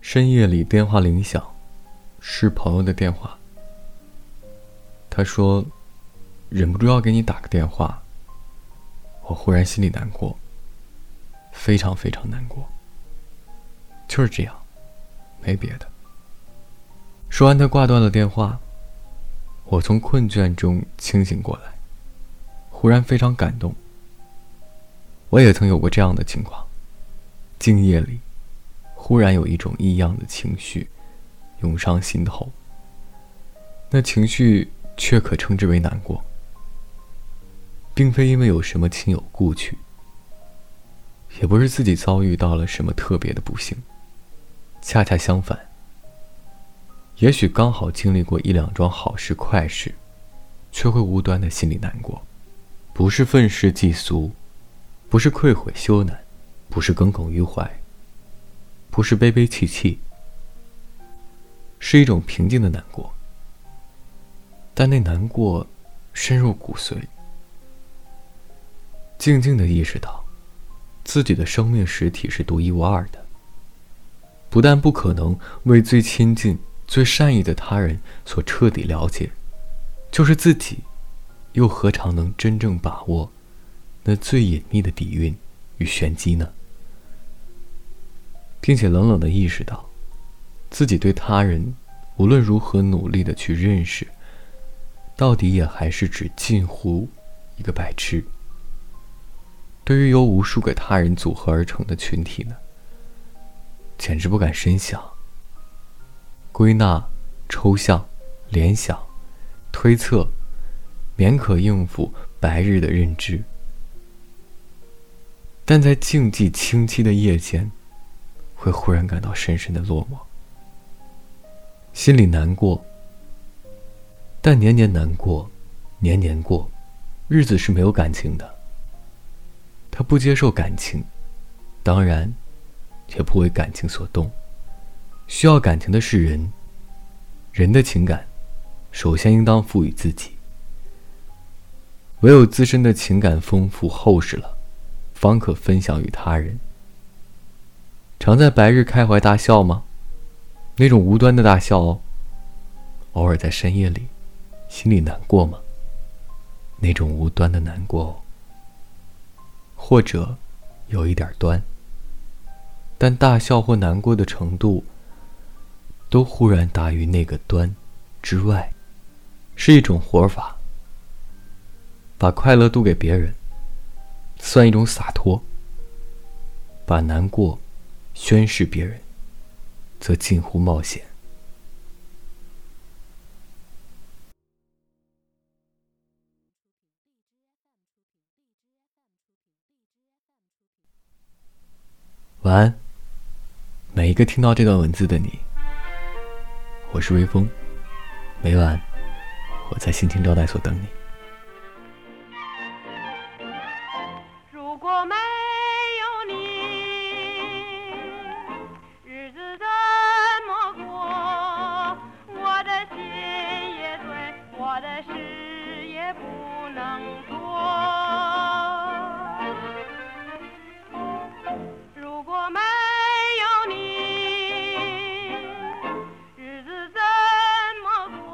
深夜里电话铃响，是朋友的电话。他说：“忍不住要给你打个电话。”我忽然心里难过，非常非常难过。就是这样，没别的。说完，他挂断了电话。我从困倦中清醒过来，忽然非常感动。我也曾有过这样的情况：静夜里，忽然有一种异样的情绪涌上心头。那情绪却可称之为难过，并非因为有什么亲友故去，也不是自己遭遇到了什么特别的不幸，恰恰相反。也许刚好经历过一两桩好事快事，却会无端的心里难过，不是愤世嫉俗，不是愧悔羞赧，不是耿耿于怀，不是悲悲戚戚，是一种平静的难过。但那难过深入骨髓，静静的意识到，自己的生命实体是独一无二的，不但不可能为最亲近。最善意的他人所彻底了解，就是自己，又何尝能真正把握那最隐秘的底蕴与玄机呢？并且冷冷的意识到，自己对他人无论如何努力的去认识，到底也还是只近乎一个白痴。对于由无数个他人组合而成的群体呢，简直不敢深想。归纳、抽象、联想、推测，勉可应付白日的认知，但在静寂清凄的夜间，会忽然感到深深的落寞，心里难过。但年年难过，年年过，日子是没有感情的。他不接受感情，当然，也不为感情所动。需要感情的是人，人的情感，首先应当赋予自己。唯有自身的情感丰富厚实了，方可分享与他人。常在白日开怀大笑吗？那种无端的大笑哦。偶尔在深夜里，心里难过吗？那种无端的难过哦。或者，有一点端，但大笑或难过的程度。都忽然大于那个端之外，是一种活法。把快乐渡给别人，算一种洒脱；把难过宣誓别人，则近乎冒险。晚安，每一个听到这段文字的你。我是微风，每晚我在心情招待所等你。如果没我的事也不能做如果没有你日子怎么过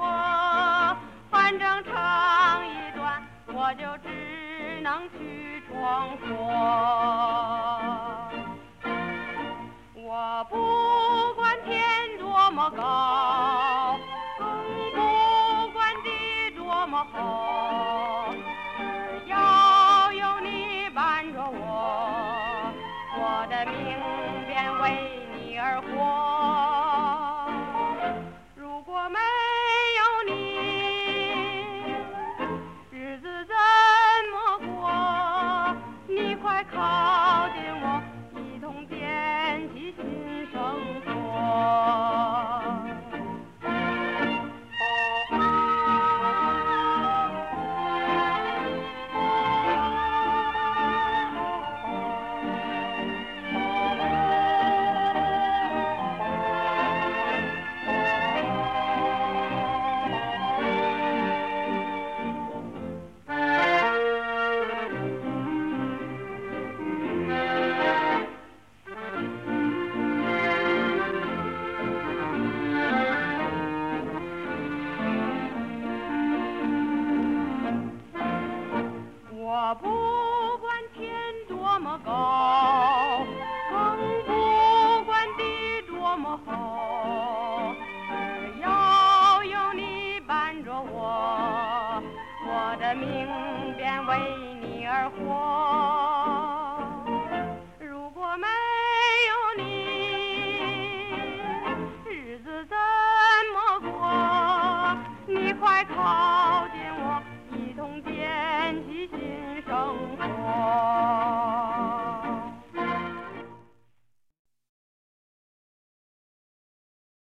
反正唱一段我就只能去闯祸我不管天多么高你